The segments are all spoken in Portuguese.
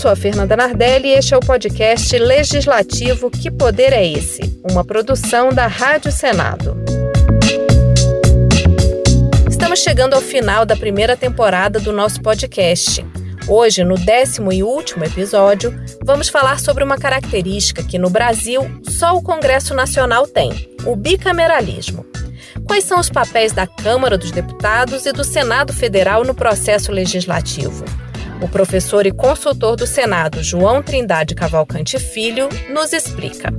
sou a Fernanda Nardelli e este é o podcast Legislativo Que Poder é Esse? Uma produção da Rádio Senado. Estamos chegando ao final da primeira temporada do nosso podcast. Hoje, no décimo e último episódio, vamos falar sobre uma característica que no Brasil só o Congresso Nacional tem: o bicameralismo. Quais são os papéis da Câmara dos Deputados e do Senado Federal no processo legislativo? O professor e consultor do Senado, João Trindade Cavalcante Filho, nos explica.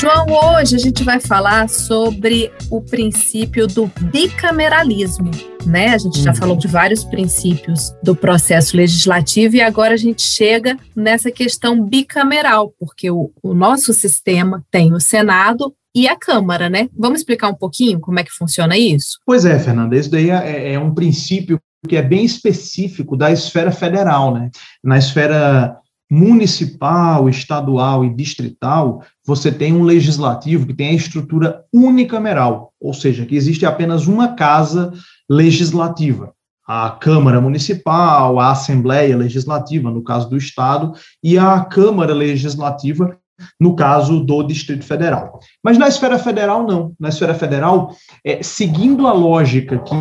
João, hoje a gente vai falar sobre o princípio do bicameralismo. Né? A gente já uhum. falou de vários princípios do processo legislativo e agora a gente chega nessa questão bicameral, porque o, o nosso sistema tem o Senado e a Câmara, né? Vamos explicar um pouquinho como é que funciona isso? Pois é, Fernanda, isso daí é, é um princípio que é bem específico da esfera federal, né? Na esfera municipal, estadual e distrital, você tem um legislativo que tem a estrutura unicameral, ou seja, que existe apenas uma casa legislativa. A Câmara Municipal, a Assembleia Legislativa, no caso do Estado, e a Câmara Legislativa, no caso do Distrito Federal. Mas na esfera federal, não. Na esfera federal, é, seguindo a lógica que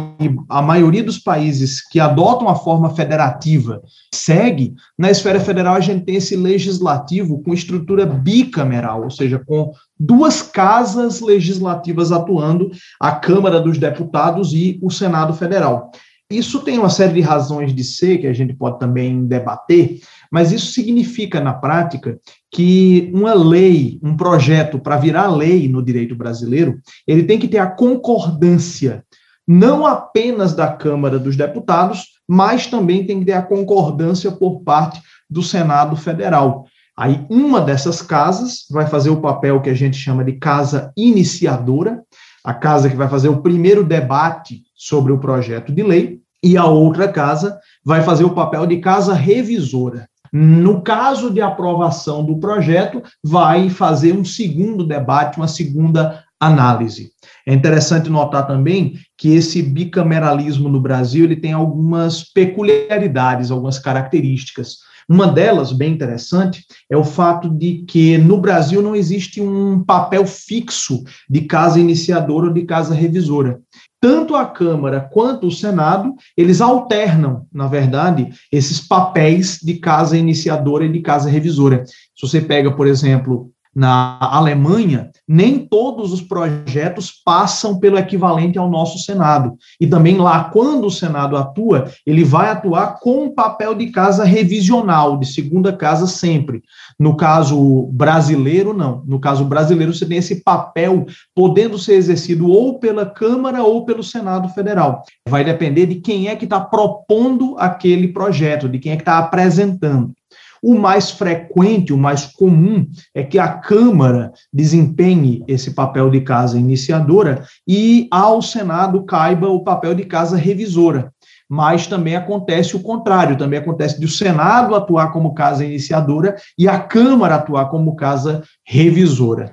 a maioria dos países que adotam a forma federativa segue, na esfera federal a gente tem esse legislativo com estrutura bicameral, ou seja, com duas casas legislativas atuando, a Câmara dos Deputados e o Senado Federal. Isso tem uma série de razões de ser que a gente pode também debater, mas isso significa, na prática, que uma lei, um projeto para virar lei no direito brasileiro, ele tem que ter a concordância não apenas da Câmara dos Deputados, mas também tem que ter a concordância por parte do Senado Federal. Aí, uma dessas casas vai fazer o papel que a gente chama de casa iniciadora, a casa que vai fazer o primeiro debate sobre o projeto de lei, e a outra casa vai fazer o papel de casa revisora. No caso de aprovação do projeto, vai fazer um segundo debate, uma segunda análise. É interessante notar também que esse bicameralismo no Brasil ele tem algumas peculiaridades, algumas características. Uma delas, bem interessante, é o fato de que no Brasil não existe um papel fixo de casa iniciadora ou de casa revisora tanto a Câmara quanto o Senado, eles alternam, na verdade, esses papéis de casa iniciadora e de casa revisora. Se você pega, por exemplo, na Alemanha, nem todos os projetos passam pelo equivalente ao nosso Senado. E também lá, quando o Senado atua, ele vai atuar com o papel de casa revisional, de segunda casa sempre. No caso brasileiro, não. No caso brasileiro, você tem esse papel podendo ser exercido ou pela Câmara ou pelo Senado Federal. Vai depender de quem é que está propondo aquele projeto, de quem é que está apresentando. O mais frequente, o mais comum, é que a Câmara desempenhe esse papel de casa iniciadora e ao Senado caiba o papel de casa revisora. Mas também acontece o contrário, também acontece de o Senado atuar como casa iniciadora e a Câmara atuar como casa revisora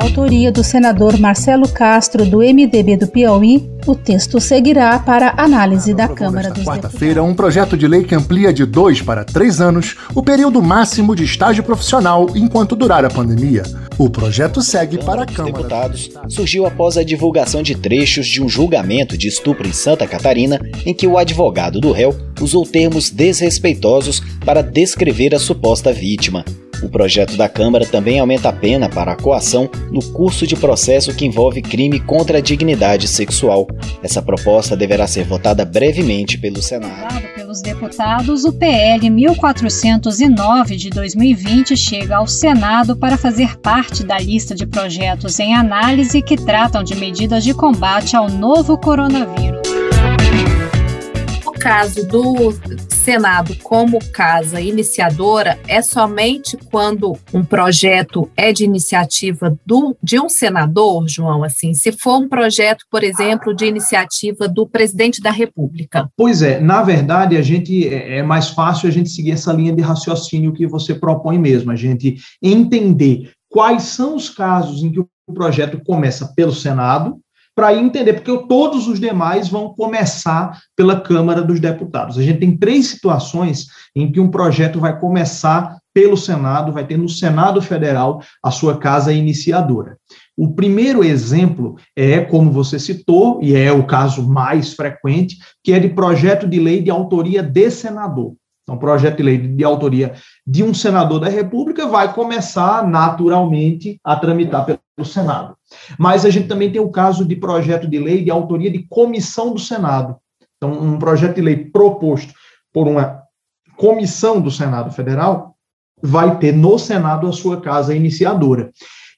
autoria do senador Marcelo Castro, do MDB do Piauí, o texto seguirá para análise da Câmara dos quarta-feira, um projeto de lei que amplia de dois para três anos o período máximo de estágio profissional enquanto durar a pandemia. O projeto segue para a Câmara. Dos Deputados surgiu após a divulgação de trechos de um julgamento de estupro em Santa Catarina, em que o advogado do réu usou termos desrespeitosos para descrever a suposta vítima. O projeto da Câmara também aumenta a pena para a coação no curso de processo que envolve crime contra a dignidade sexual. Essa proposta deverá ser votada brevemente pelo Senado. Pelos deputados, o PL 1409 de 2020 chega ao Senado para fazer parte da lista de projetos em análise que tratam de medidas de combate ao novo coronavírus. No caso do Senado como casa iniciadora é somente quando um projeto é de iniciativa do, de um senador, João, assim, se for um projeto, por exemplo, de iniciativa do presidente da República. Pois é, na verdade, a gente é, é mais fácil a gente seguir essa linha de raciocínio que você propõe mesmo, a gente entender quais são os casos em que o projeto começa pelo Senado, para entender, porque todos os demais vão começar pela Câmara dos Deputados. A gente tem três situações em que um projeto vai começar pelo Senado, vai ter no Senado Federal a sua casa iniciadora. O primeiro exemplo é, como você citou, e é o caso mais frequente, que é de projeto de lei de autoria de senador. Então, projeto de lei de autoria de um senador da República vai começar naturalmente a tramitar pelo Senado. Mas a gente também tem o caso de projeto de lei de autoria de comissão do Senado. Então, um projeto de lei proposto por uma comissão do Senado Federal vai ter no Senado a sua casa iniciadora.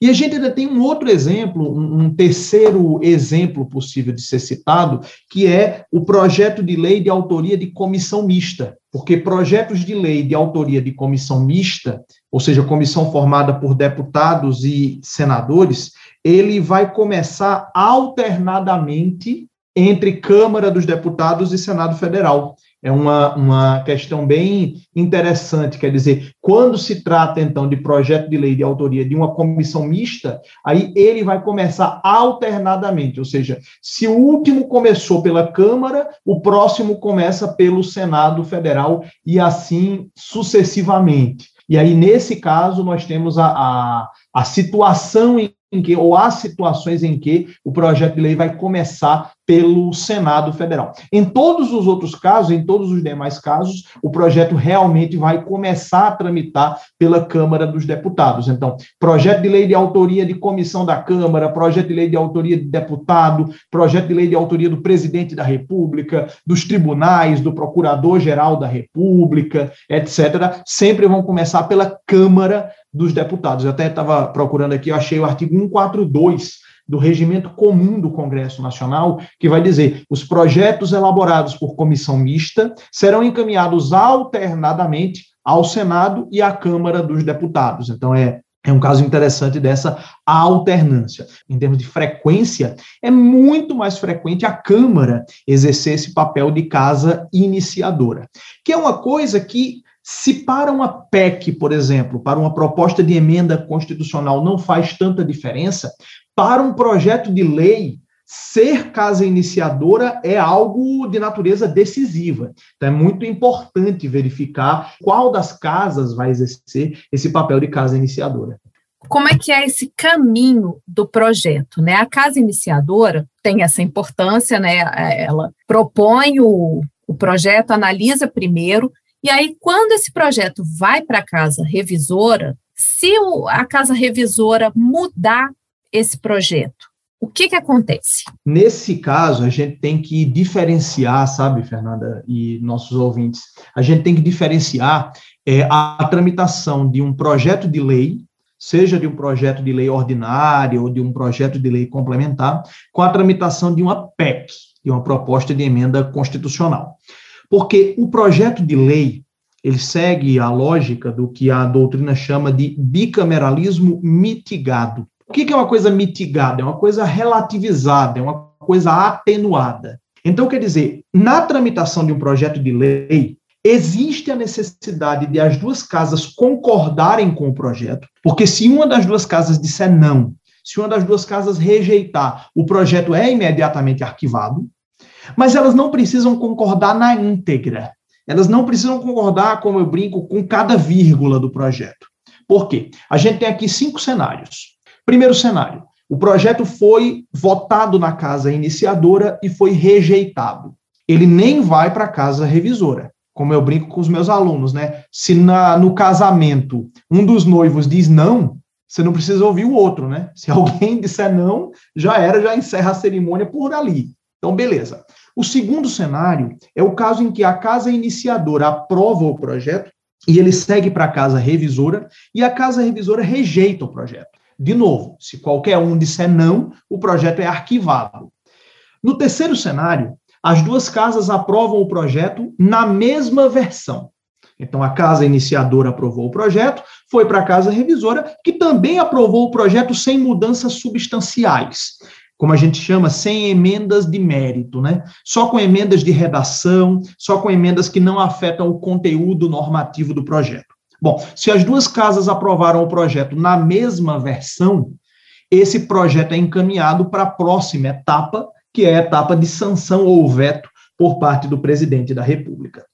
E a gente ainda tem um outro exemplo, um terceiro exemplo possível de ser citado, que é o projeto de lei de autoria de comissão mista. Porque projetos de lei de autoria de comissão mista, ou seja, comissão formada por deputados e senadores, ele vai começar alternadamente entre Câmara dos Deputados e Senado Federal é uma, uma questão bem interessante, quer dizer, quando se trata, então, de projeto de lei de autoria de uma comissão mista, aí ele vai começar alternadamente, ou seja, se o último começou pela Câmara, o próximo começa pelo Senado Federal e assim sucessivamente. E aí, nesse caso, nós temos a, a, a situação em que, ou há situações em que o projeto de lei vai começar pelo Senado Federal. Em todos os outros casos, em todos os demais casos, o projeto realmente vai começar a tramitar pela Câmara dos Deputados. Então, projeto de lei de autoria de comissão da Câmara, projeto de lei de autoria de deputado, projeto de lei de autoria do presidente da República, dos tribunais, do Procurador-Geral da República, etc., sempre vão começar pela Câmara dos Deputados. Eu até estava procurando aqui, eu achei o artigo 142 do Regimento Comum do Congresso Nacional, que vai dizer: os projetos elaborados por comissão mista serão encaminhados alternadamente ao Senado e à Câmara dos Deputados. Então, é é um caso interessante dessa alternância. Em termos de frequência, é muito mais frequente a Câmara exercer esse papel de casa iniciadora, que é uma coisa que se para uma PEC, por exemplo, para uma proposta de emenda constitucional não faz tanta diferença, para um projeto de lei, ser casa iniciadora é algo de natureza decisiva. Então é muito importante verificar qual das casas vai exercer esse papel de casa iniciadora. Como é que é esse caminho do projeto, né? A casa iniciadora tem essa importância, né? Ela propõe o, o projeto, analisa primeiro, e aí, quando esse projeto vai para a casa revisora, se a casa revisora mudar esse projeto, o que, que acontece? Nesse caso, a gente tem que diferenciar, sabe, Fernanda e nossos ouvintes, a gente tem que diferenciar é, a tramitação de um projeto de lei, seja de um projeto de lei ordinário ou de um projeto de lei complementar, com a tramitação de uma PEC, de uma proposta de emenda constitucional. Porque o projeto de lei, ele segue a lógica do que a doutrina chama de bicameralismo mitigado. O que é uma coisa mitigada? É uma coisa relativizada, é uma coisa atenuada. Então, quer dizer, na tramitação de um projeto de lei, existe a necessidade de as duas casas concordarem com o projeto, porque se uma das duas casas disser não, se uma das duas casas rejeitar, o projeto é imediatamente arquivado, mas elas não precisam concordar na íntegra. Elas não precisam concordar, como eu brinco, com cada vírgula do projeto. Por quê? A gente tem aqui cinco cenários. Primeiro cenário: o projeto foi votado na casa iniciadora e foi rejeitado. Ele nem vai para a casa revisora. Como eu brinco com os meus alunos, né? Se na, no casamento um dos noivos diz não, você não precisa ouvir o outro, né? Se alguém disser não, já era, já encerra a cerimônia por ali. Então, beleza. O segundo cenário é o caso em que a casa iniciadora aprova o projeto e ele segue para a casa revisora e a casa revisora rejeita o projeto. De novo, se qualquer um disser não, o projeto é arquivado. No terceiro cenário, as duas casas aprovam o projeto na mesma versão. Então, a casa iniciadora aprovou o projeto, foi para a casa revisora, que também aprovou o projeto sem mudanças substanciais como a gente chama, sem emendas de mérito, né? Só com emendas de redação, só com emendas que não afetam o conteúdo normativo do projeto. Bom, se as duas casas aprovaram o projeto na mesma versão, esse projeto é encaminhado para a próxima etapa, que é a etapa de sanção ou veto por parte do presidente da República.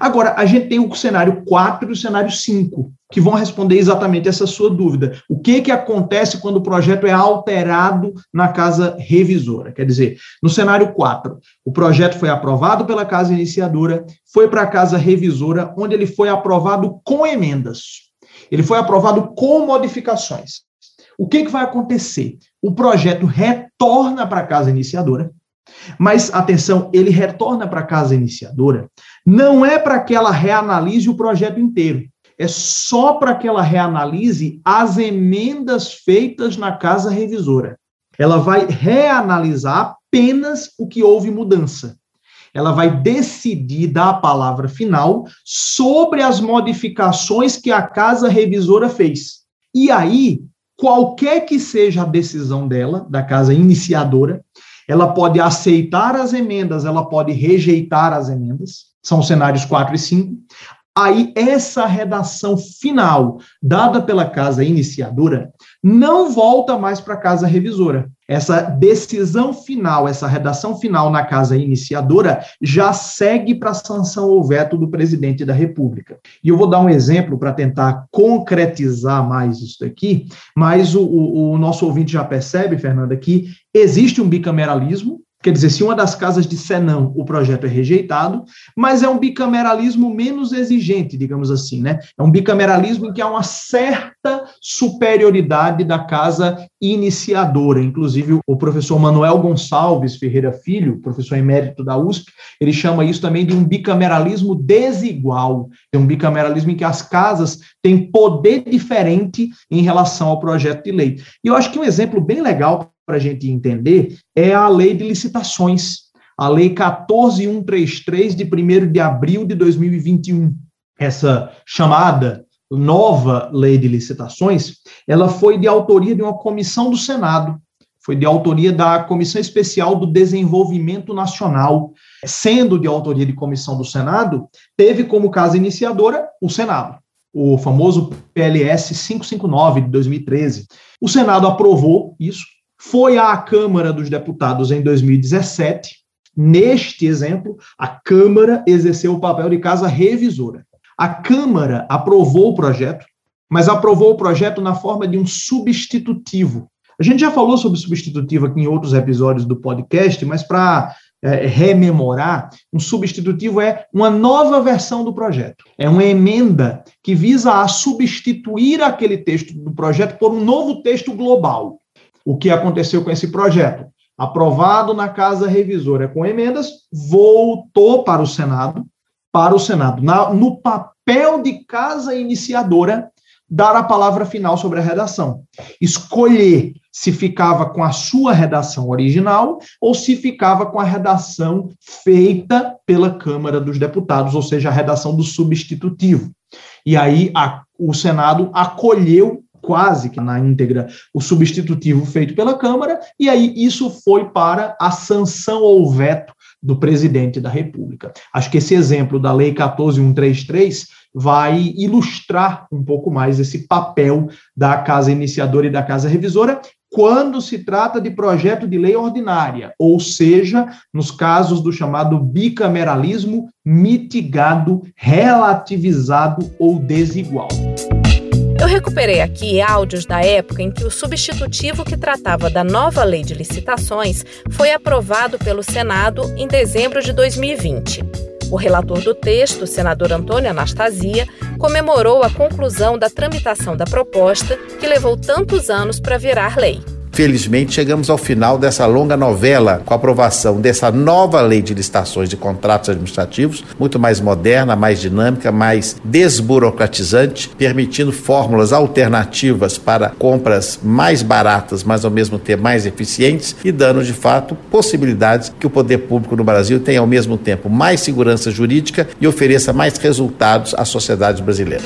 Agora, a gente tem o cenário 4 e o cenário 5, que vão responder exatamente essa sua dúvida. O que, que acontece quando o projeto é alterado na casa revisora? Quer dizer, no cenário 4, o projeto foi aprovado pela casa iniciadora, foi para a casa revisora, onde ele foi aprovado com emendas. Ele foi aprovado com modificações. O que, que vai acontecer? O projeto retorna para a casa iniciadora, mas, atenção, ele retorna para a casa iniciadora, não é para que ela reanalise o projeto inteiro, é só para que ela reanalise as emendas feitas na casa revisora. Ela vai reanalisar apenas o que houve mudança. Ela vai decidir dar a palavra final sobre as modificações que a casa revisora fez. E aí, qualquer que seja a decisão dela, da casa iniciadora, ela pode aceitar as emendas, ela pode rejeitar as emendas, são os cenários 4 e 5. Aí, essa redação final, dada pela casa iniciadora, não volta mais para a casa revisora. Essa decisão final, essa redação final na casa iniciadora, já segue para a sanção ou veto do presidente da República. E eu vou dar um exemplo para tentar concretizar mais isso aqui, mas o, o, o nosso ouvinte já percebe, Fernanda, que existe um bicameralismo, Quer dizer, se uma das casas disser não, o projeto é rejeitado, mas é um bicameralismo menos exigente, digamos assim, né? É um bicameralismo em que há uma certa superioridade da casa iniciadora. Inclusive, o professor Manuel Gonçalves Ferreira Filho, professor emérito da USP, ele chama isso também de um bicameralismo desigual. É um bicameralismo em que as casas têm poder diferente em relação ao projeto de lei. E eu acho que um exemplo bem legal para a gente entender é a lei de licitações, a lei 14133 de 1 de abril de 2021. Essa chamada nova lei de licitações, ela foi de autoria de uma comissão do Senado, foi de autoria da Comissão Especial do Desenvolvimento Nacional, sendo de autoria de comissão do Senado, teve como casa iniciadora o Senado, o famoso PLS 559 de 2013. O Senado aprovou isso, foi à Câmara dos Deputados em 2017. Neste exemplo, a Câmara exerceu o papel de casa revisora. A Câmara aprovou o projeto, mas aprovou o projeto na forma de um substitutivo. A gente já falou sobre substitutivo aqui em outros episódios do podcast, mas para é, rememorar, um substitutivo é uma nova versão do projeto. É uma emenda que visa a substituir aquele texto do projeto por um novo texto global o que aconteceu com esse projeto. Aprovado na Casa Revisora com emendas, voltou para o Senado, para o Senado, na, no papel de casa iniciadora, dar a palavra final sobre a redação. Escolher se ficava com a sua redação original ou se ficava com a redação feita pela Câmara dos Deputados, ou seja, a redação do substitutivo. E aí a, o Senado acolheu quase que na íntegra o substitutivo feito pela Câmara, e aí isso foi para a sanção ou veto do presidente da República. Acho que esse exemplo da Lei 14133 vai ilustrar um pouco mais esse papel da Casa Iniciadora e da Casa Revisora quando se trata de projeto de lei ordinária, ou seja, nos casos do chamado bicameralismo mitigado, relativizado ou desigual. Eu recuperei aqui áudios da época em que o substitutivo que tratava da nova lei de licitações foi aprovado pelo Senado em dezembro de 2020. O relator do texto, senador Antônio Anastasia, comemorou a conclusão da tramitação da proposta que levou tantos anos para virar lei. Felizmente, chegamos ao final dessa longa novela com a aprovação dessa nova lei de licitações de contratos administrativos, muito mais moderna, mais dinâmica, mais desburocratizante, permitindo fórmulas alternativas para compras mais baratas, mas ao mesmo tempo mais eficientes e dando, de fato, possibilidades que o poder público no Brasil tenha ao mesmo tempo mais segurança jurídica e ofereça mais resultados à sociedade brasileira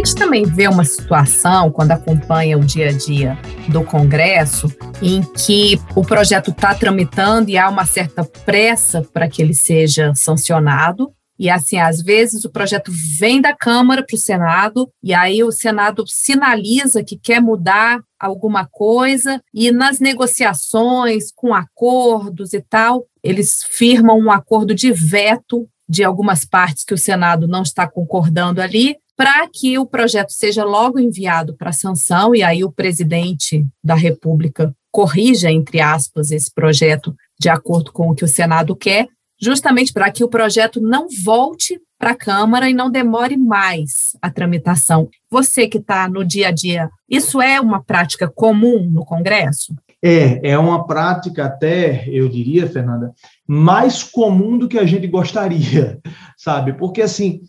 gente também vê uma situação, quando acompanha o dia a dia do Congresso, em que o projeto está tramitando e há uma certa pressa para que ele seja sancionado, E assim, às vezes o projeto vem da Câmara para o Senado, e aí o Senado sinaliza que quer mudar alguma coisa, e nas negociações, com acordos e tal, eles firmam um acordo de veto de algumas partes que o Senado não está concordando ali, para que o projeto seja logo enviado para sanção, e aí o presidente da República corrija, entre aspas, esse projeto de acordo com o que o Senado quer, justamente para que o projeto não volte para a Câmara e não demore mais a tramitação. Você que está no dia a dia, isso é uma prática comum no Congresso? É, é uma prática até, eu diria, Fernanda, mais comum do que a gente gostaria, sabe? Porque, assim,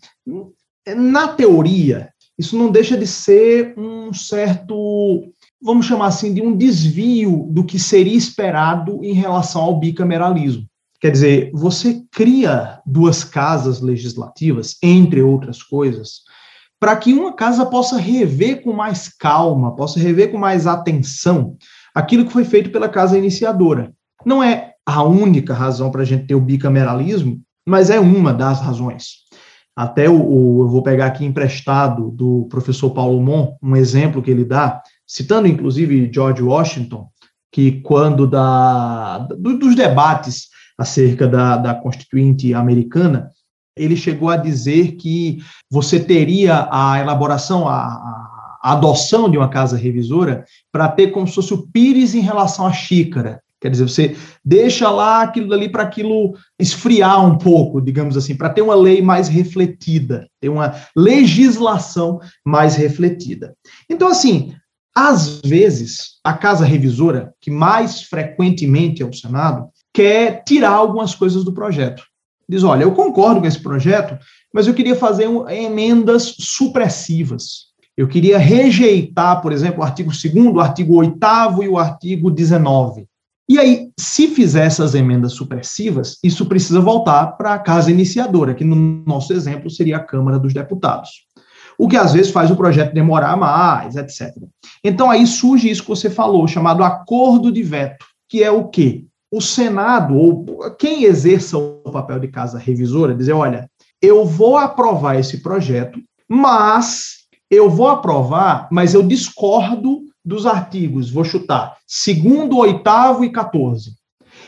na teoria, isso não deixa de ser um certo, vamos chamar assim, de um desvio do que seria esperado em relação ao bicameralismo. Quer dizer, você cria duas casas legislativas, entre outras coisas, para que uma casa possa rever com mais calma, possa rever com mais atenção aquilo que foi feito pela casa iniciadora. Não é a única razão para a gente ter o bicameralismo, mas é uma das razões. Até o, o, eu vou pegar aqui emprestado do professor Paulo Mon, um exemplo que ele dá, citando inclusive George Washington, que quando da, do, dos debates acerca da, da Constituinte americana, ele chegou a dizer que você teria a elaboração, a, a adoção de uma casa revisora para ter como se fosse o pires em relação à xícara. Quer dizer, você deixa lá aquilo dali para aquilo esfriar um pouco, digamos assim, para ter uma lei mais refletida, ter uma legislação mais refletida. Então, assim, às vezes, a casa revisora, que mais frequentemente é o Senado, quer tirar algumas coisas do projeto. Diz: olha, eu concordo com esse projeto, mas eu queria fazer um, emendas supressivas. Eu queria rejeitar, por exemplo, o artigo 2, o artigo 8 e o artigo 19. E aí, se fizer essas emendas supressivas, isso precisa voltar para a casa iniciadora, que no nosso exemplo seria a Câmara dos Deputados. O que às vezes faz o projeto demorar mais, etc. Então aí surge isso que você falou, chamado acordo de veto, que é o quê? o Senado, ou quem exerça o papel de casa revisora, dizer: olha, eu vou aprovar esse projeto, mas eu vou aprovar, mas eu discordo dos artigos, vou chutar, segundo, oitavo e 14.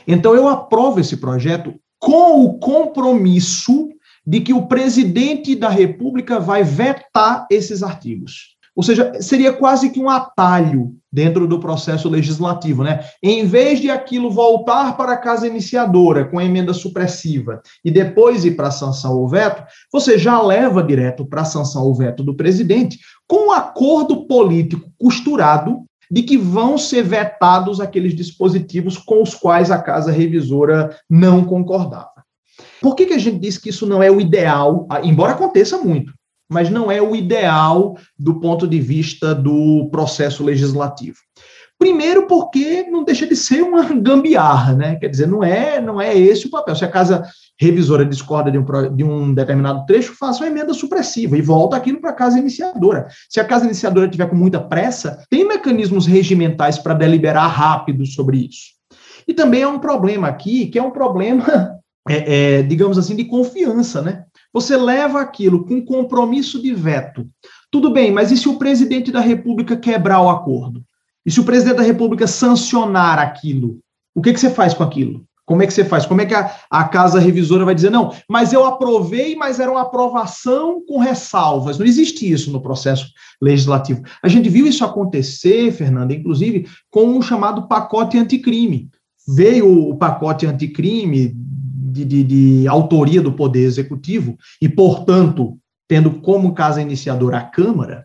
Então, eu aprovo esse projeto com o compromisso de que o presidente da República vai vetar esses artigos. Ou seja, seria quase que um atalho dentro do processo legislativo, né? Em vez de aquilo voltar para a casa iniciadora com a emenda supressiva e depois ir para a sanção ou veto, você já leva direto para a sanção ou veto do presidente com um acordo político costurado de que vão ser vetados aqueles dispositivos com os quais a casa revisora não concordava. Por que, que a gente diz que isso não é o ideal, embora aconteça muito? Mas não é o ideal do ponto de vista do processo legislativo. Primeiro, porque não deixa de ser uma gambiarra, né? Quer dizer, não é, não é esse o papel. Se a casa revisora discorda de um, de um determinado trecho, faça uma emenda supressiva e volta aquilo para a casa iniciadora. Se a casa iniciadora tiver com muita pressa, tem mecanismos regimentais para deliberar rápido sobre isso. E também é um problema aqui, que é um problema, é, é, digamos assim, de confiança, né? Você leva aquilo com compromisso de veto. Tudo bem, mas e se o presidente da República quebrar o acordo? E se o presidente da República sancionar aquilo? O que, que você faz com aquilo? Como é que você faz? Como é que a, a, casa revisora vai dizer, não, mas eu aprovei, mas era uma aprovação com ressalvas. Não existe isso no processo legislativo. A gente viu isso acontecer, Fernanda, inclusive, com um chamado pacote anticrime. Veio o pacote anticrime de, de, de autoria do Poder Executivo e, portanto, tendo como casa iniciadora a Câmara,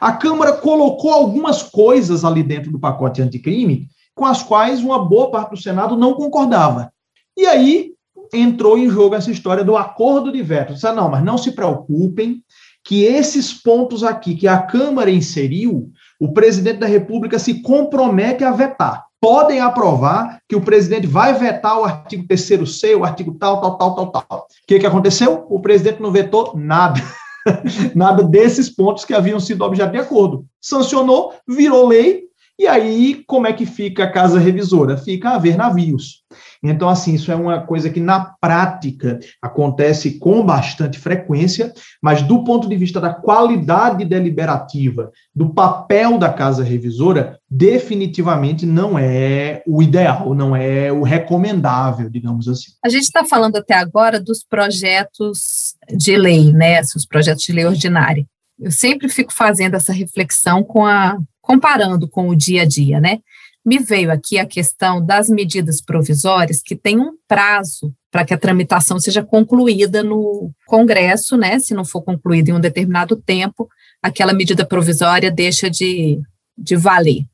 a Câmara colocou algumas coisas ali dentro do pacote anticrime com as quais uma boa parte do Senado não concordava. E aí entrou em jogo essa história do acordo de veto. Disse, ah, não, mas não se preocupem que esses pontos aqui que a Câmara inseriu, o presidente da República se compromete a vetar podem aprovar que o presidente vai vetar o artigo 3C, o artigo tal, tal, tal, tal, tal. O que, que aconteceu? O presidente não vetou nada. nada desses pontos que haviam sido objeto de acordo. Sancionou, virou lei, E aí, como é que fica a casa revisora? Fica a ver navios. Então, assim, isso é uma coisa que na prática acontece com bastante frequência, mas do ponto de vista da qualidade deliberativa, do papel da casa revisora, definitivamente não é o ideal, não é o recomendável, digamos assim. A gente está falando até agora dos projetos de lei, né? Os projetos de lei ordinária. Eu sempre fico fazendo essa reflexão com a comparando com o dia a dia, né? me veio aqui a questão das medidas provisórias, que tem um prazo para que a tramitação seja concluída no Congresso, né? Se não for concluída em um determinado tempo, aquela medida provisória deixa de, de valer.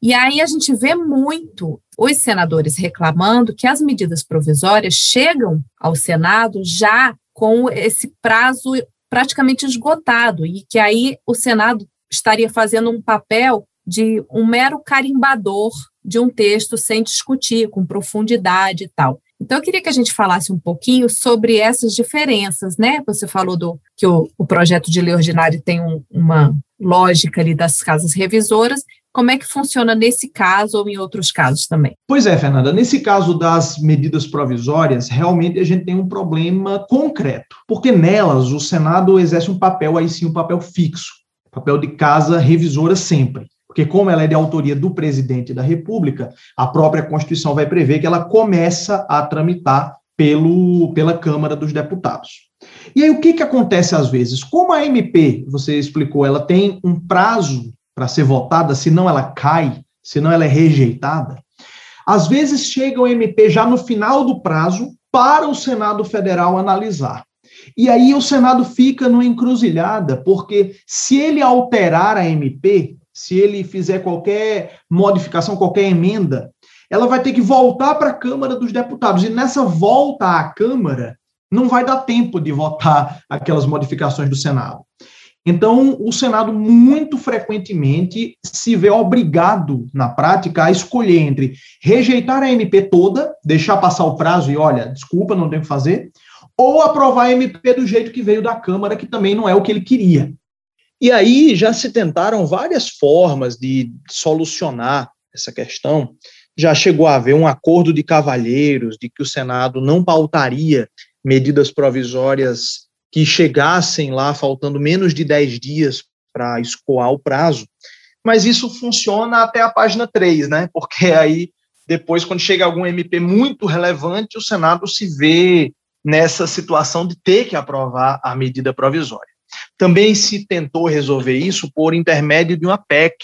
E aí a gente vê muito os senadores reclamando que as medidas provisórias chegam ao Senado já com esse prazo praticamente esgotado e que aí o Senado estaria fazendo um papel de um mero carimbador de um texto sem discutir, com profundidade e tal. Então, eu queria que a gente falasse um pouquinho sobre essas diferenças, né? Você falou do que o, o projeto de lei ordinário tem um, uma lógica ali das casas revisoras. Como é que funciona nesse caso ou em outros casos também? Pois é, Fernanda. Nesse caso das medidas provisórias, realmente a gente tem um problema concreto, porque nelas o Senado exerce um papel, aí sim, um papel fixo, papel de casa revisora sempre porque como ela é de autoria do presidente da República, a própria Constituição vai prever que ela começa a tramitar pelo, pela Câmara dos Deputados. E aí o que, que acontece às vezes? Como a MP, você explicou, ela tem um prazo para ser votada, senão ela cai, senão ela é rejeitada, às vezes chega o MP já no final do prazo para o Senado Federal analisar. E aí o Senado fica numa encruzilhada, porque se ele alterar a MP, se ele fizer qualquer modificação, qualquer emenda, ela vai ter que voltar para a Câmara dos Deputados. E nessa volta à Câmara, não vai dar tempo de votar aquelas modificações do Senado. Então, o Senado muito frequentemente se vê obrigado, na prática, a escolher entre rejeitar a MP toda, deixar passar o prazo e, olha, desculpa, não tem o que fazer, ou aprovar a MP do jeito que veio da Câmara, que também não é o que ele queria. E aí já se tentaram várias formas de solucionar essa questão. Já chegou a haver um acordo de cavalheiros de que o Senado não pautaria medidas provisórias que chegassem lá faltando menos de 10 dias para escoar o prazo. Mas isso funciona até a página 3, né? Porque aí, depois, quando chega algum MP muito relevante, o Senado se vê nessa situação de ter que aprovar a medida provisória. Também se tentou resolver isso por intermédio de uma PEC,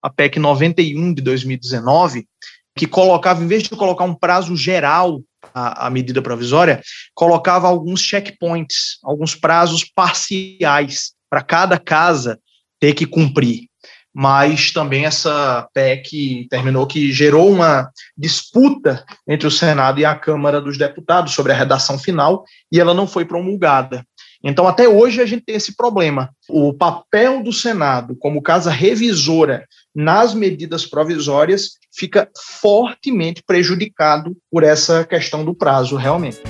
a PEC 91 de 2019, que colocava, em vez de colocar um prazo geral à, medida provisória, colocava alguns checkpoints, alguns prazos parciais para cada casa ter que cumprir. Mas também essa PEC terminou que gerou uma disputa entre o Senado e a Câmara dos Deputados sobre a redação final e ela não foi promulgada. Então, até hoje, a gente tem esse problema. O papel do Senado, como casa revisora nas medidas provisórias, fica fortemente prejudicado por essa questão do prazo, realmente.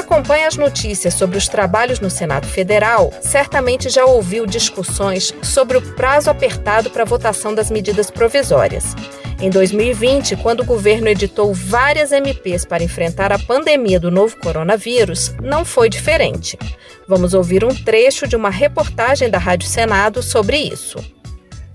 Acompanha as notícias sobre os trabalhos no Senado Federal certamente já ouviu discussões sobre o prazo apertado para a votação das medidas provisórias. Em 2020, quando o governo editou várias MPs para enfrentar a pandemia do novo coronavírus, não foi diferente. Vamos ouvir um trecho de uma reportagem da Rádio Senado sobre isso.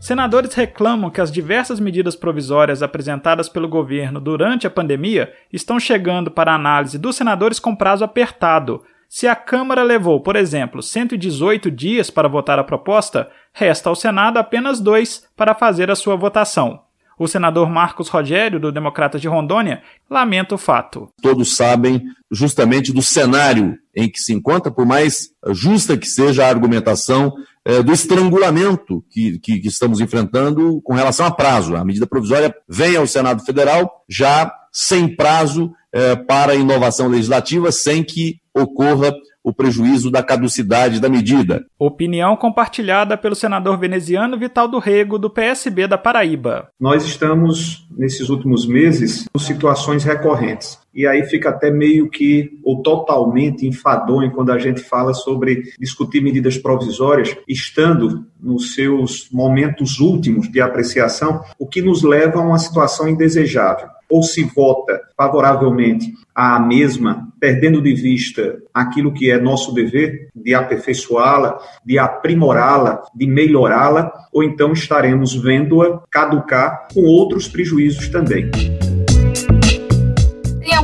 Senadores reclamam que as diversas medidas provisórias apresentadas pelo governo durante a pandemia estão chegando para análise dos senadores com prazo apertado. Se a Câmara levou, por exemplo, 118 dias para votar a proposta, resta ao Senado apenas dois para fazer a sua votação. O senador Marcos Rogério, do Democratas de Rondônia, lamenta o fato. Todos sabem justamente do cenário em que se encontra, por mais justa que seja a argumentação é, do estrangulamento que, que, que, estamos enfrentando com relação a prazo. A medida provisória vem ao Senado Federal já sem prazo é, para inovação legislativa, sem que ocorra o prejuízo da caducidade da medida. Opinião compartilhada pelo senador veneziano Vital do Rego, do PSB da Paraíba. Nós estamos, nesses últimos meses, com situações recorrentes e aí fica até meio que ou totalmente enfadonho quando a gente fala sobre discutir medidas provisórias, estando nos seus momentos últimos de apreciação, o que nos leva a uma situação indesejável ou se vota favoravelmente à mesma, perdendo de vista aquilo que é nosso dever de aperfeiçoá-la, de aprimorá-la, de melhorá-la, ou então estaremos vendo-a caducar com outros prejuízos também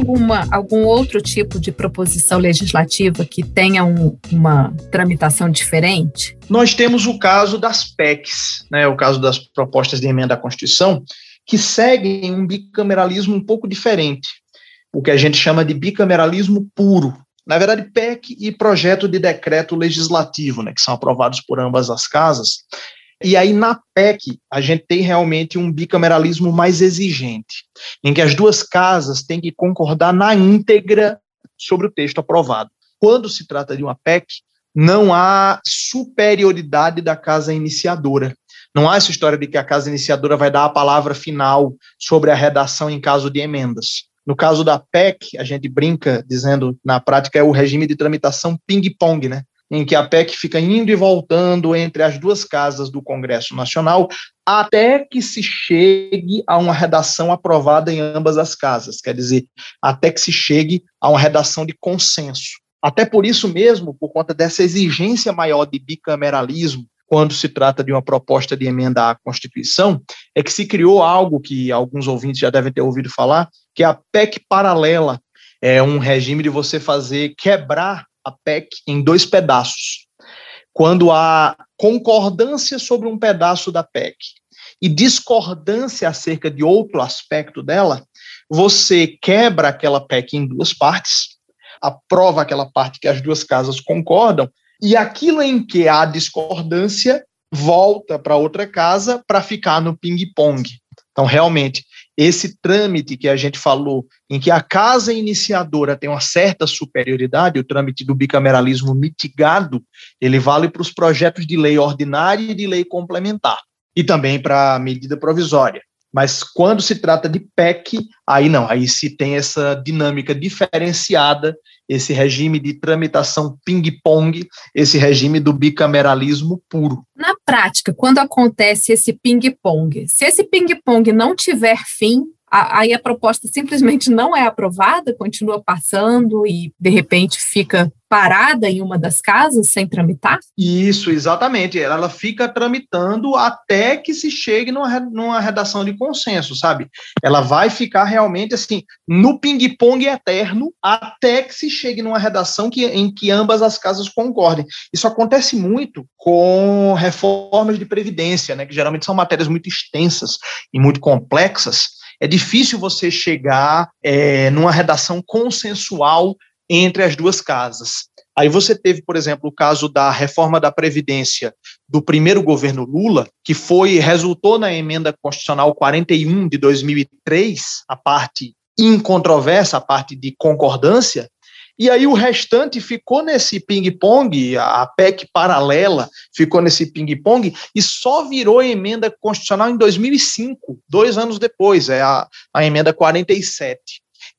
alguma, algum outro tipo de proposição legislativa que tenha um, uma tramitação diferente? Nós temos o caso das PECs, né, o caso das propostas de emenda à Constituição, que seguem um bicameralismo um pouco diferente, o que a gente chama de bicameralismo puro. Na verdade, PEC e projeto de decreto legislativo, né, que são aprovados por ambas as casas, e aí, na PEC, a gente tem realmente um bicameralismo mais exigente, em que as duas casas têm que concordar na íntegra sobre o texto aprovado. Quando se trata de uma PEC, não há superioridade da casa iniciadora. Não há essa história de que a casa iniciadora vai dar a palavra final sobre a redação em caso de emendas. No caso da PEC, a gente brinca dizendo, na prática, é o regime de tramitação ping-pong, né? em que a PEC fica indo e voltando entre as duas casas do Congresso Nacional até que se chegue a uma redação aprovada em ambas as casas, quer dizer, até que se chegue a uma redação de consenso. Até por isso mesmo, por conta dessa exigência maior de bicameralismo, quando se trata de uma proposta de emenda à Constituição, é que se criou algo que alguns ouvintes já devem ter ouvido falar, que é a PEC paralela. É um regime de você fazer quebrar a PEC em dois pedaços. Quando há concordância sobre um pedaço da PEC e discordância acerca de outro aspecto dela, você quebra aquela PEC em duas partes, aprova aquela parte que as duas casas concordam, e aquilo em que há discordância volta para outra casa para ficar no ping-pong. Então, realmente, esse trâmite que a gente falou, em que a casa iniciadora tem uma certa superioridade, o trâmite do bicameralismo mitigado, ele vale para os projetos de lei ordinária e de lei complementar, e também para a medida provisória. Mas quando se trata de PEC, aí não, aí se tem essa dinâmica diferenciada, esse regime de tramitação ping-pong, esse regime do bicameralismo puro. Na prática, quando acontece esse ping-pong, se esse ping-pong não tiver fim, aí a proposta simplesmente não é aprovada, continua passando e de repente fica parada em uma das casas sem tramitar? Isso, exatamente. Ela fica tramitando até que se chegue numa, numa redação de consenso, sabe? Ela vai ficar realmente assim, no ping-pong eterno, até que se chegue numa redação que, em que ambas as casas concordem. Isso acontece muito com reformas de previdência, né? Que geralmente são matérias muito extensas e muito complexas. É difícil você chegar é, numa redação consensual entre as duas casas. Aí você teve, por exemplo, o caso da reforma da Previdência do primeiro governo Lula, que foi resultou na emenda constitucional 41 de 2003, a parte incontroversa, a parte de concordância, e aí o restante ficou nesse ping-pong, a PEC paralela ficou nesse ping-pong e só virou emenda constitucional em 2005, dois anos depois, é a, a emenda 47.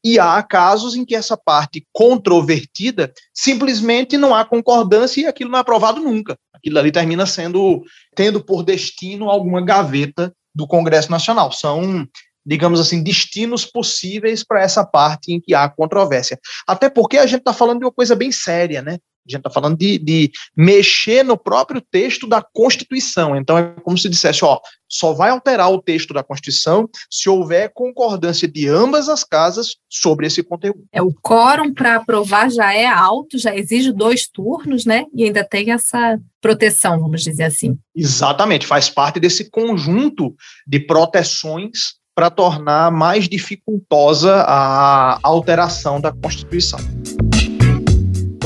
E há casos em que essa parte controvertida simplesmente não há concordância e aquilo não é aprovado nunca. Aquilo ali termina sendo tendo por destino alguma gaveta do Congresso Nacional. São, digamos assim, destinos possíveis para essa parte em que há controvérsia. Até porque a gente está falando de uma coisa bem séria, né? A gente está falando de, de, mexer no próprio texto da Constituição. Então, é como se dissesse: ó, só vai alterar o texto da Constituição se houver concordância de ambas as casas sobre esse conteúdo. É O quórum para aprovar já é alto, já exige dois turnos, né? E ainda tem essa proteção, vamos dizer assim. Exatamente, faz parte desse conjunto de proteções para tornar mais dificultosa a alteração da Constituição.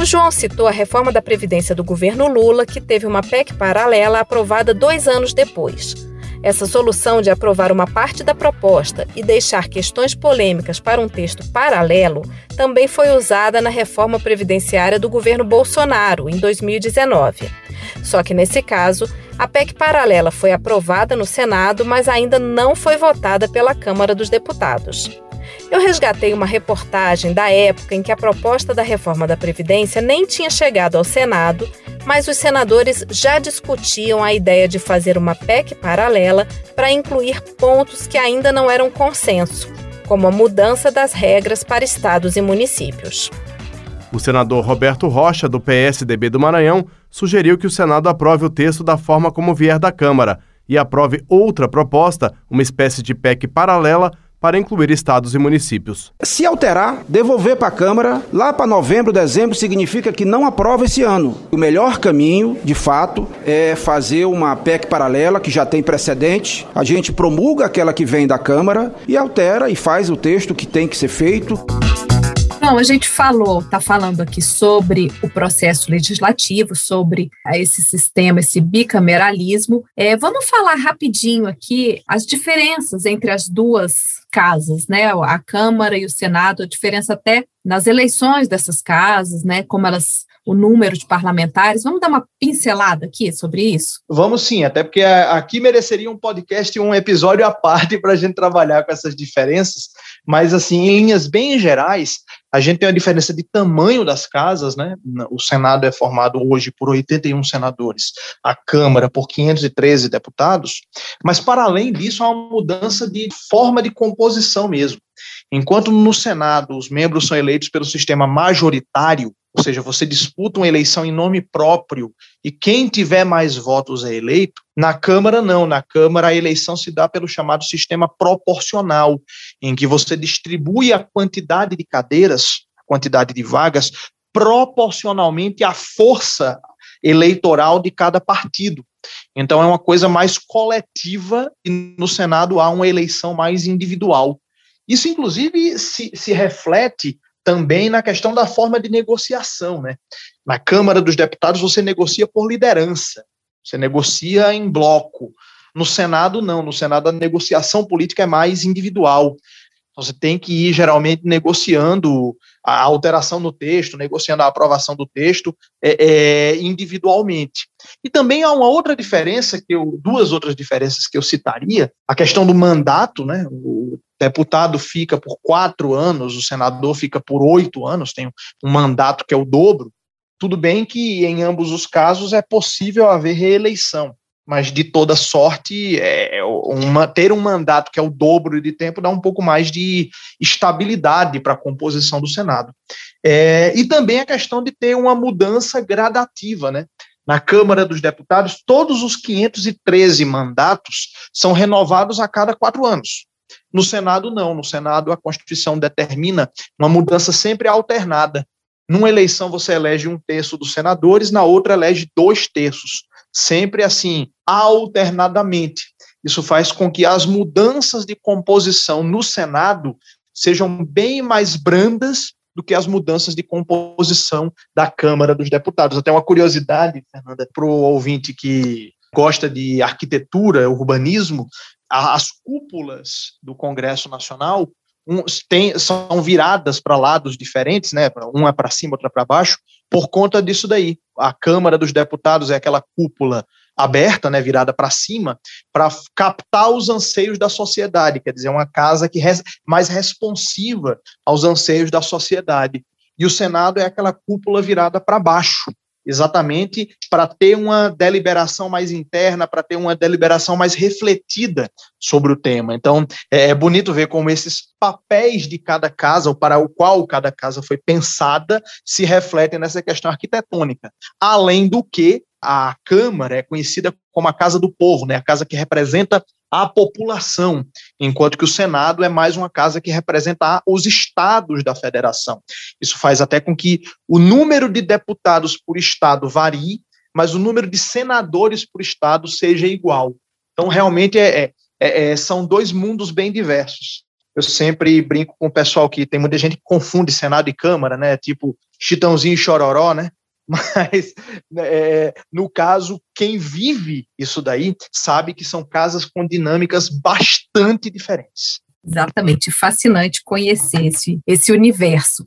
João citou a reforma da Previdência do governo Lula, que teve uma PEC paralela aprovada dois anos depois. Essa solução de aprovar uma parte da proposta e deixar questões polêmicas para um texto paralelo também foi usada na reforma previdenciária do governo Bolsonaro, em 2019. Só que nesse caso, a PEC paralela foi aprovada no Senado, mas ainda não foi votada pela Câmara dos Deputados. Eu resgatei uma reportagem da época em que a proposta da reforma da Previdência nem tinha chegado ao Senado, mas os senadores já discutiam a ideia de fazer uma PEC paralela para incluir pontos que ainda não eram consenso, como a mudança das regras para estados e municípios. O senador Roberto Rocha, do PSDB do Maranhão, sugeriu que o Senado aprove o texto da forma como vier da Câmara e aprove outra proposta, uma espécie de PEC paralela, para incluir estados e municípios. Se alterar, devolver para a Câmara, lá para novembro, dezembro, significa que não aprova esse ano. O melhor caminho, de fato, é fazer uma PEC paralela, que já tem precedente. A gente promulga aquela que vem da Câmara e altera e faz o texto que tem que ser feito. Bom, a gente falou, está falando aqui sobre o processo legislativo, sobre esse sistema, esse bicameralismo. É, vamos falar rapidinho aqui as diferenças entre as duas casas, né? A Câmara e o Senado, a diferença até nas eleições dessas casas, né? Como elas o número de parlamentares. Vamos dar uma pincelada aqui sobre isso? Vamos sim, até porque aqui mereceria um podcast um episódio à parte para a gente trabalhar com essas diferenças, mas assim, em linhas bem gerais, a gente tem a diferença de tamanho das casas, né? O Senado é formado hoje por 81 senadores, a Câmara por 513 deputados, mas para além disso há uma mudança de forma de composição mesmo. Enquanto no Senado os membros são eleitos pelo sistema majoritário, ou seja, você disputa uma eleição em nome próprio e quem tiver mais votos é eleito, na Câmara não, na Câmara a eleição se dá pelo chamado sistema proporcional, em que você distribui a quantidade de cadeiras, a quantidade de vagas, proporcionalmente à força eleitoral de cada partido. Então é uma coisa mais coletiva e no Senado há uma eleição mais individual. Isso, inclusive, se, se reflete também na questão da forma de negociação. Né? Na Câmara dos Deputados, você negocia por liderança, você negocia em bloco. No Senado, não. No Senado, a negociação política é mais individual. Você tem que ir, geralmente, negociando a alteração no texto, negociando a aprovação do texto é, é, individualmente. E também há uma outra diferença, que eu, duas outras diferenças que eu citaria, a questão do mandato, né? O deputado fica por quatro anos, o senador fica por oito anos, tem um mandato que é o dobro. Tudo bem que em ambos os casos é possível haver reeleição, mas de toda sorte, é, uma, ter um mandato que é o dobro de tempo dá um pouco mais de estabilidade para a composição do Senado. É, e também a questão de ter uma mudança gradativa, né? Na Câmara dos Deputados, todos os 513 mandatos são renovados a cada quatro anos. No Senado, não. No Senado, a Constituição determina uma mudança sempre alternada. Numa eleição, você elege um terço dos senadores, na outra, elege dois terços. Sempre assim, alternadamente. Isso faz com que as mudanças de composição no Senado sejam bem mais brandas do que as mudanças de composição da Câmara dos Deputados. Até uma curiosidade, Fernanda, para o ouvinte que gosta de arquitetura, urbanismo, as cúpulas do Congresso Nacional um, tem, são viradas para lados diferentes, né? Uma para cima, outra para baixo, por conta disso daí. A Câmara dos Deputados é aquela cúpula aberta, né, virada para cima, para captar os anseios da sociedade, quer dizer, uma casa que res, mais responsiva aos anseios da sociedade. E o Senado é aquela cúpula virada para baixo, exatamente para ter uma deliberação mais interna, para ter uma deliberação mais refletida sobre o tema. Então, é, é bonito ver como esses papéis de cada casa, ou para o qual cada casa foi pensada, se refletem nessa questão arquitetônica. Além do que, a Câmara é conhecida como a Casa do Povo, né? a casa que representa a população, enquanto que o Senado é mais uma casa que representa os estados da federação. Isso faz até com que o número de deputados por estado varie, mas o número de senadores por estado seja igual. Então, realmente, é, é, é são dois mundos bem diversos. Eu sempre brinco com o pessoal que tem muita gente que confunde Senado e Câmara, né? Tipo Chitãozinho e Chororó, né? mas é, no caso, quem vive isso daí sabe que são casas com dinâmicas bastante diferentes. Exatamente, fascinante conhecer esse, esse universo.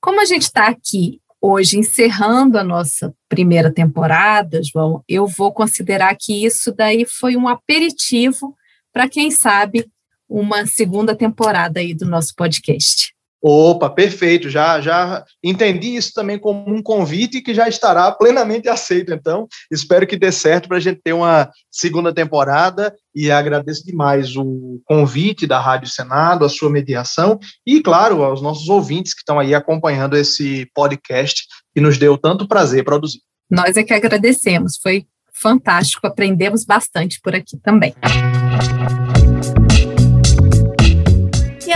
Como a gente está aqui hoje encerrando a nossa primeira temporada, João, eu vou considerar que isso daí foi um aperitivo para quem sabe uma segunda temporada aí do nosso podcast. Opa, perfeito. Já já entendi isso também como um convite que já estará plenamente aceito. Então, espero que dê certo para a gente ter uma segunda temporada e agradeço demais o convite da Rádio Senado, a sua mediação e, claro, aos nossos ouvintes que estão aí acompanhando esse podcast que nos deu tanto prazer produzir. Nós é que agradecemos. Foi fantástico. Aprendemos bastante por aqui também.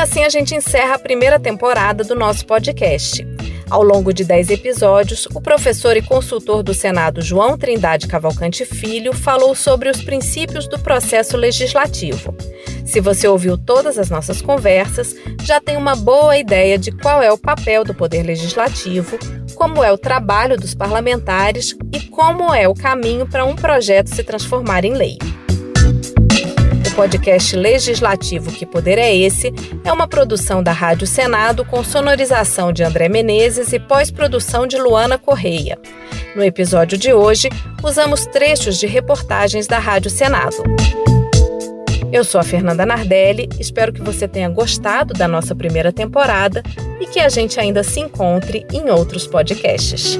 Assim a gente encerra a primeira temporada do nosso podcast. Ao longo de 10 episódios, o professor e consultor do Senado João Trindade Cavalcante Filho falou sobre os princípios do processo legislativo. Se você ouviu todas as nossas conversas, já tem uma boa ideia de qual é o papel do Poder Legislativo, como é o trabalho dos parlamentares e como é o caminho para um projeto se transformar em lei. Podcast legislativo Que Poder é Esse é uma produção da Rádio Senado com sonorização de André Menezes e pós-produção de Luana Correia. No episódio de hoje, usamos trechos de reportagens da Rádio Senado. Eu sou a Fernanda Nardelli, espero que você tenha gostado da nossa primeira temporada e que a gente ainda se encontre em outros podcasts.